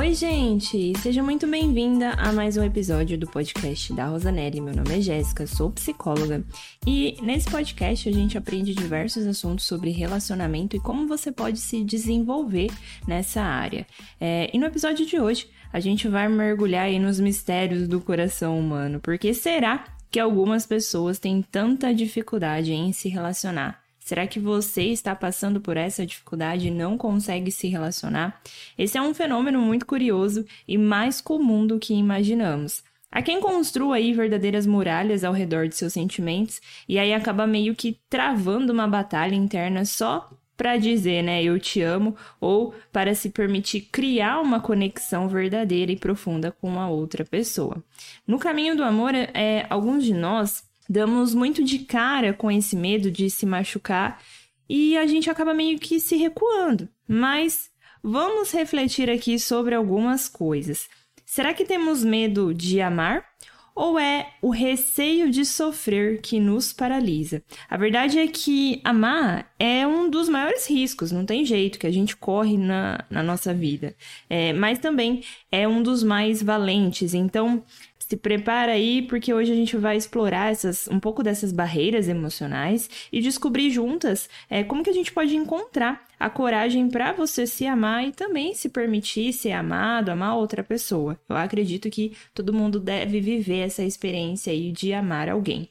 Oi, gente! Seja muito bem-vinda a mais um episódio do podcast da Rosanelli. Meu nome é Jéssica, sou psicóloga e nesse podcast a gente aprende diversos assuntos sobre relacionamento e como você pode se desenvolver nessa área. É, e no episódio de hoje a gente vai mergulhar aí nos mistérios do coração humano, porque será que algumas pessoas têm tanta dificuldade em se relacionar? Será que você está passando por essa dificuldade e não consegue se relacionar? Esse é um fenômeno muito curioso e mais comum do que imaginamos. Há quem construa aí verdadeiras muralhas ao redor de seus sentimentos e aí acaba meio que travando uma batalha interna só para dizer, né, eu te amo, ou para se permitir criar uma conexão verdadeira e profunda com a outra pessoa. No caminho do amor, é, alguns de nós damos muito de cara com esse medo de se machucar e a gente acaba meio que se recuando. Mas vamos refletir aqui sobre algumas coisas. Será que temos medo de amar? Ou é o receio de sofrer que nos paralisa? A verdade é que amar é um dos maiores riscos, não tem jeito, que a gente corre na, na nossa vida. É, mas também é um dos mais valentes. Então, se prepara aí, porque hoje a gente vai explorar essas, um pouco dessas barreiras emocionais e descobrir juntas é, como que a gente pode encontrar a coragem para você se amar e também se permitir ser amado, amar outra pessoa. Eu acredito que todo mundo deve viver essa experiência aí de amar alguém.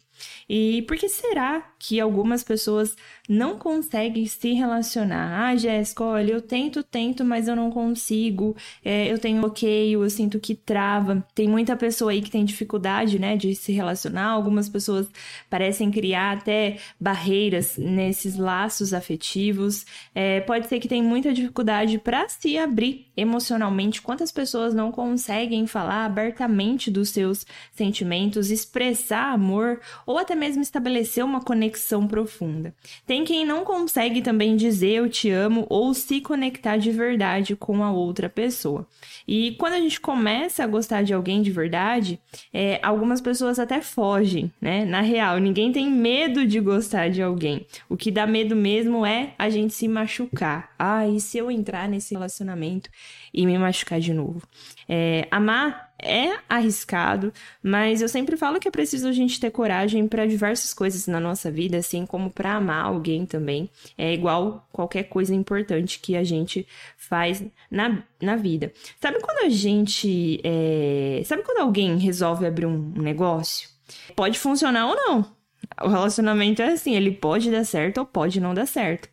E por que será que algumas pessoas não conseguem se relacionar? Ah, Jéssica, olha, eu tento, tento, mas eu não consigo. É, eu tenho bloqueio, eu sinto que trava. Tem muita pessoa aí que tem dificuldade, né, de se relacionar. Algumas pessoas parecem criar até barreiras nesses laços afetivos. É, pode ser que tem muita dificuldade para se abrir emocionalmente. Quantas pessoas não conseguem falar abertamente dos seus sentimentos, expressar amor ou até mesmo estabelecer uma conexão profunda. Tem quem não consegue também dizer eu te amo ou se conectar de verdade com a outra pessoa. E quando a gente começa a gostar de alguém de verdade, é, algumas pessoas até fogem, né? Na real, ninguém tem medo de gostar de alguém. O que dá medo mesmo é a gente se machucar. Ah, e se eu entrar nesse relacionamento e me machucar de novo? É, amar é arriscado, mas eu sempre falo que é preciso a gente ter coragem para diversas coisas na nossa vida, assim como para amar alguém também. É igual qualquer coisa importante que a gente faz na, na vida. Sabe quando a gente. É... Sabe quando alguém resolve abrir um negócio? Pode funcionar ou não. O relacionamento é assim, ele pode dar certo ou pode não dar certo.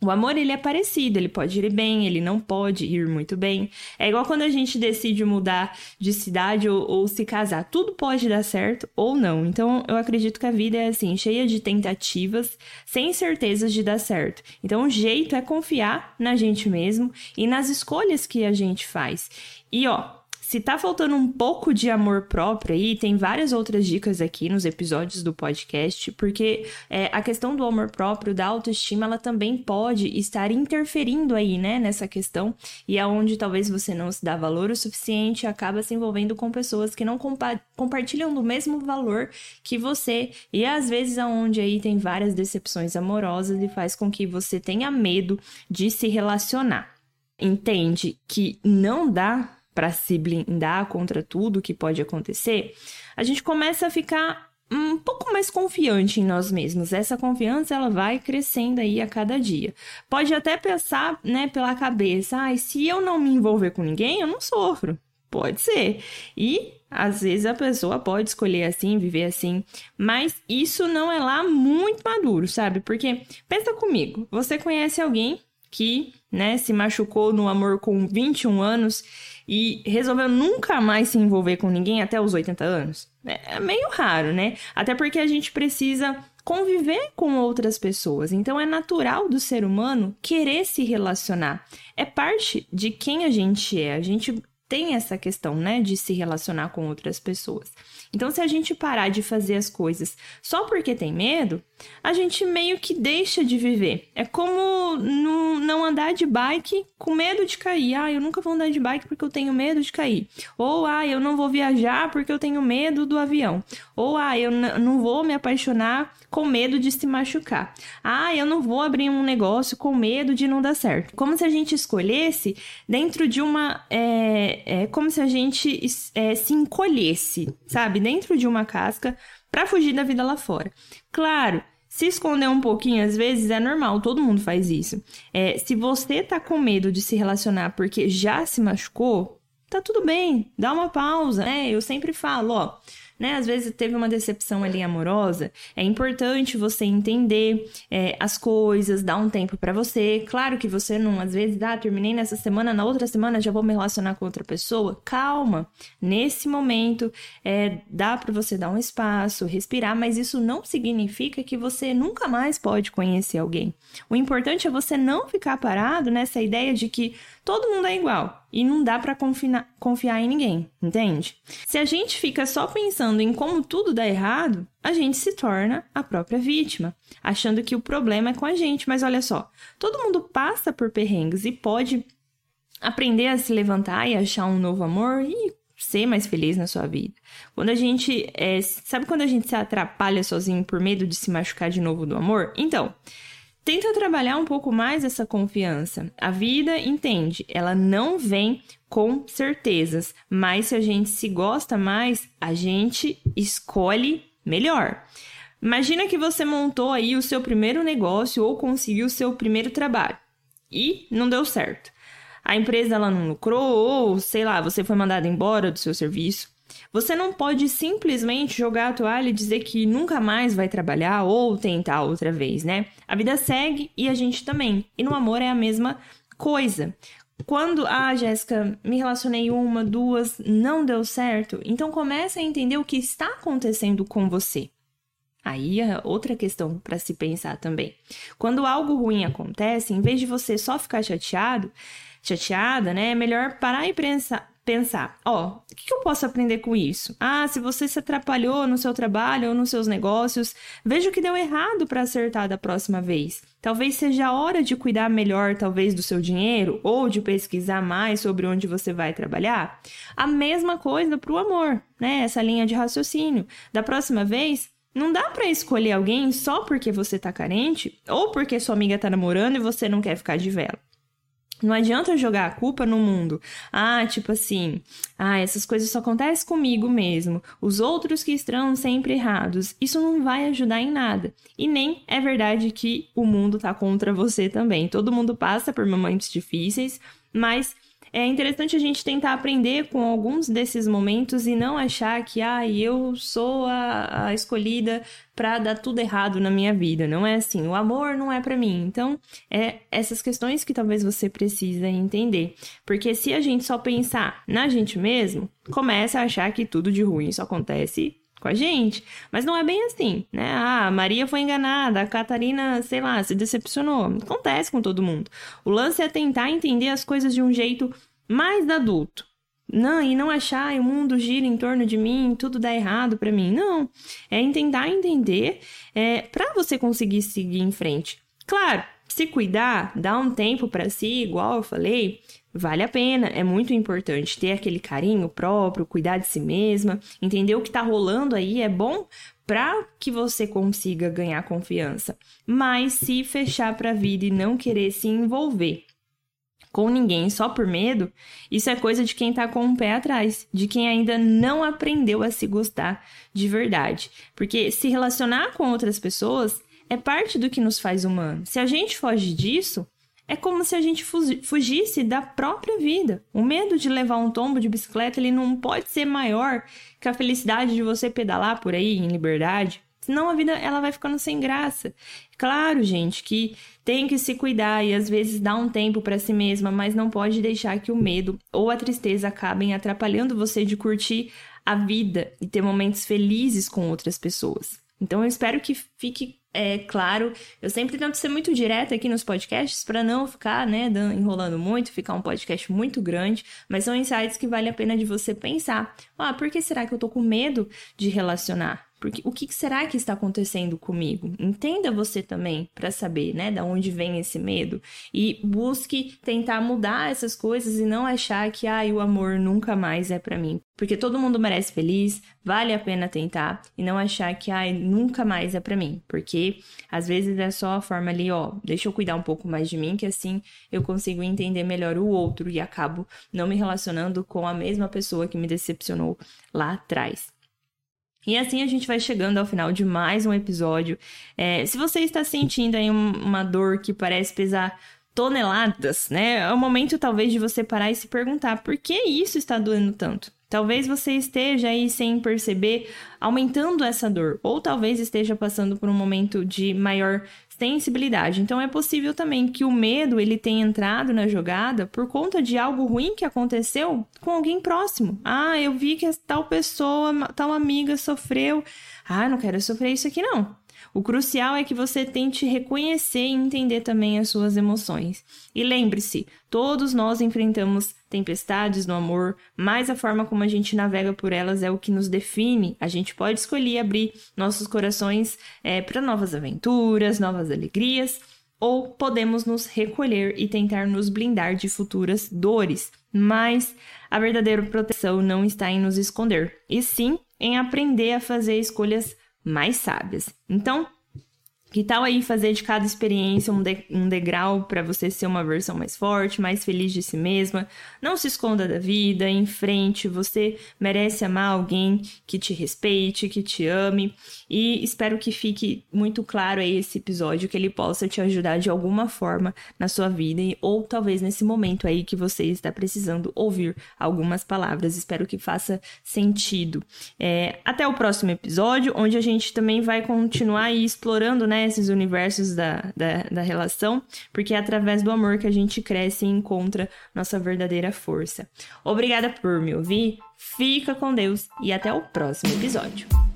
O amor, ele é parecido, ele pode ir bem, ele não pode ir muito bem. É igual quando a gente decide mudar de cidade ou, ou, se casar. Tudo pode dar certo ou não. Então, eu acredito que a vida é assim, cheia de tentativas, sem certezas de dar certo. Então, o jeito é confiar na gente mesmo e nas escolhas que a gente faz. E, ó, se tá faltando um pouco de amor próprio aí, tem várias outras dicas aqui nos episódios do podcast, porque é, a questão do amor próprio, da autoestima, ela também pode estar interferindo aí, né, nessa questão, e é onde talvez você não se dá valor o suficiente, acaba se envolvendo com pessoas que não compa compartilham do mesmo valor que você, e às vezes aonde aí tem várias decepções amorosas e faz com que você tenha medo de se relacionar. Entende que não dá para se blindar contra tudo que pode acontecer, a gente começa a ficar um pouco mais confiante em nós mesmos. Essa confiança ela vai crescendo aí a cada dia. Pode até pensar, né, pela cabeça, ah, se eu não me envolver com ninguém, eu não sofro. Pode ser. E às vezes a pessoa pode escolher assim, viver assim, mas isso não é lá muito maduro, sabe? Porque pensa comigo, você conhece alguém que, né, se machucou no amor com 21 anos e resolveu nunca mais se envolver com ninguém até os 80 anos? É meio raro, né? Até porque a gente precisa conviver com outras pessoas. Então é natural do ser humano querer se relacionar. É parte de quem a gente é. A gente tem essa questão, né, de se relacionar com outras pessoas. Então, se a gente parar de fazer as coisas só porque tem medo, a gente meio que deixa de viver. É como não andar de bike com medo de cair. Ah, eu nunca vou andar de bike porque eu tenho medo de cair. Ou, ah, eu não vou viajar porque eu tenho medo do avião. Ou, ah, eu não vou me apaixonar com medo de se machucar. Ah, eu não vou abrir um negócio com medo de não dar certo. Como se a gente escolhesse dentro de uma. É, é como se a gente é, se encolhesse, sabe? Dentro de uma casca para fugir da vida lá fora. Claro, se esconder um pouquinho às vezes é normal, todo mundo faz isso. É, se você tá com medo de se relacionar porque já se machucou, tá tudo bem, dá uma pausa, né? Eu sempre falo, ó né? Às vezes teve uma decepção ali amorosa, é importante você entender é, as coisas, dar um tempo para você. Claro que você não, às vezes, ah, terminei nessa semana, na outra semana já vou me relacionar com outra pessoa. Calma, nesse momento é, dá para você dar um espaço, respirar, mas isso não significa que você nunca mais pode conhecer alguém. O importante é você não ficar parado nessa ideia de que todo mundo é igual e não dá para confiar em ninguém, entende? Se a gente fica só pensando em como tudo dá errado, a gente se torna a própria vítima, achando que o problema é com a gente. Mas olha só, todo mundo passa por perrengues e pode aprender a se levantar e achar um novo amor e ser mais feliz na sua vida. Quando a gente. É, sabe quando a gente se atrapalha sozinho por medo de se machucar de novo do amor? Então. Tenta trabalhar um pouco mais essa confiança. A vida, entende, ela não vem com certezas, mas se a gente se gosta mais, a gente escolhe melhor. Imagina que você montou aí o seu primeiro negócio ou conseguiu o seu primeiro trabalho e não deu certo. A empresa ela não lucrou ou, sei lá, você foi mandado embora do seu serviço. Você não pode simplesmente jogar a toalha e dizer que nunca mais vai trabalhar ou tentar outra vez, né? A vida segue e a gente também. E no amor é a mesma coisa. Quando, ah, Jéssica, me relacionei uma, duas, não deu certo, então comece a entender o que está acontecendo com você. Aí é outra questão para se pensar também. Quando algo ruim acontece, em vez de você só ficar chateado, chateada, né, é melhor parar e pensar, pensar, ó, o que eu posso aprender com isso? Ah, se você se atrapalhou no seu trabalho ou nos seus negócios, veja o que deu errado para acertar da próxima vez. Talvez seja a hora de cuidar melhor, talvez, do seu dinheiro ou de pesquisar mais sobre onde você vai trabalhar. A mesma coisa para o amor, né? Essa linha de raciocínio. Da próxima vez, não dá para escolher alguém só porque você tá carente ou porque sua amiga tá namorando e você não quer ficar de vela. Não adianta jogar a culpa no mundo. Ah, tipo assim, ah, essas coisas só acontecem comigo mesmo. Os outros que estão sempre errados. Isso não vai ajudar em nada. E nem é verdade que o mundo tá contra você também. Todo mundo passa por momentos difíceis, mas é interessante a gente tentar aprender com alguns desses momentos e não achar que, ah, eu sou a, a escolhida para dar tudo errado na minha vida. Não é assim. O amor não é para mim. Então, é essas questões que talvez você precisa entender. Porque se a gente só pensar na gente mesmo, começa a achar que tudo de ruim só acontece com a gente. Mas não é bem assim, né? Ah, a Maria foi enganada, a Catarina, sei lá, se decepcionou. Acontece com todo mundo. O lance é tentar entender as coisas de um jeito mais adulto. Não, e não achar o mundo gira em torno de mim, tudo dá errado para mim. Não. É tentar entender é, para você conseguir seguir em frente. Claro, se cuidar, dar um tempo para si, igual eu falei, vale a pena, é muito importante ter aquele carinho próprio, cuidar de si mesma, entender o que tá rolando aí é bom para que você consiga ganhar confiança. Mas se fechar para a vida e não querer se envolver com ninguém só por medo, isso é coisa de quem tá com o pé atrás, de quem ainda não aprendeu a se gostar de verdade. Porque se relacionar com outras pessoas é parte do que nos faz humanos. Se a gente foge disso, é como se a gente fugisse da própria vida. O medo de levar um tombo de bicicleta, ele não pode ser maior que a felicidade de você pedalar por aí em liberdade. Senão a vida ela vai ficando sem graça. Claro, gente, que tem que se cuidar e às vezes dar um tempo para si mesma, mas não pode deixar que o medo ou a tristeza acabem atrapalhando você de curtir a vida e ter momentos felizes com outras pessoas. Então eu espero que fique é claro, eu sempre tento ser muito direta aqui nos podcasts para não ficar, né, enrolando muito, ficar um podcast muito grande, mas são insights que vale a pena de você pensar. Ah, por que será que eu tô com medo de relacionar? Porque o que será que está acontecendo comigo? Entenda você também para saber, né, da onde vem esse medo e busque tentar mudar essas coisas e não achar que ah, o amor nunca mais é para mim. Porque todo mundo merece feliz, vale a pena tentar e não achar que ah, nunca mais é para mim, porque às vezes é só a forma ali, ó, deixa eu cuidar um pouco mais de mim que assim eu consigo entender melhor o outro e acabo não me relacionando com a mesma pessoa que me decepcionou lá atrás. E assim a gente vai chegando ao final de mais um episódio. É, se você está sentindo aí uma dor que parece pesar toneladas, né? É o momento talvez de você parar e se perguntar por que isso está doendo tanto. Talvez você esteja aí sem perceber aumentando essa dor, ou talvez esteja passando por um momento de maior sensibilidade. Então é possível também que o medo ele tenha entrado na jogada por conta de algo ruim que aconteceu com alguém próximo. Ah, eu vi que tal pessoa, tal amiga sofreu. Ah, não quero sofrer isso aqui não. O crucial é que você tente reconhecer e entender também as suas emoções. E lembre-se, todos nós enfrentamos tempestades no amor, mas a forma como a gente navega por elas é o que nos define. A gente pode escolher abrir nossos corações é, para novas aventuras, novas alegrias, ou podemos nos recolher e tentar nos blindar de futuras dores. Mas a verdadeira proteção não está em nos esconder, e sim em aprender a fazer escolhas mais sábias. Então, que tal aí fazer de cada experiência um, de, um degrau para você ser uma versão mais forte, mais feliz de si mesma? Não se esconda da vida, em frente, você merece amar alguém que te respeite, que te ame. E espero que fique muito claro aí esse episódio, que ele possa te ajudar de alguma forma na sua vida, ou talvez nesse momento aí que você está precisando ouvir algumas palavras. Espero que faça sentido. É, até o próximo episódio, onde a gente também vai continuar explorando, né, esses universos da, da, da relação, porque é através do amor que a gente cresce e encontra nossa verdadeira força. Obrigada por me ouvir, fica com Deus e até o próximo episódio.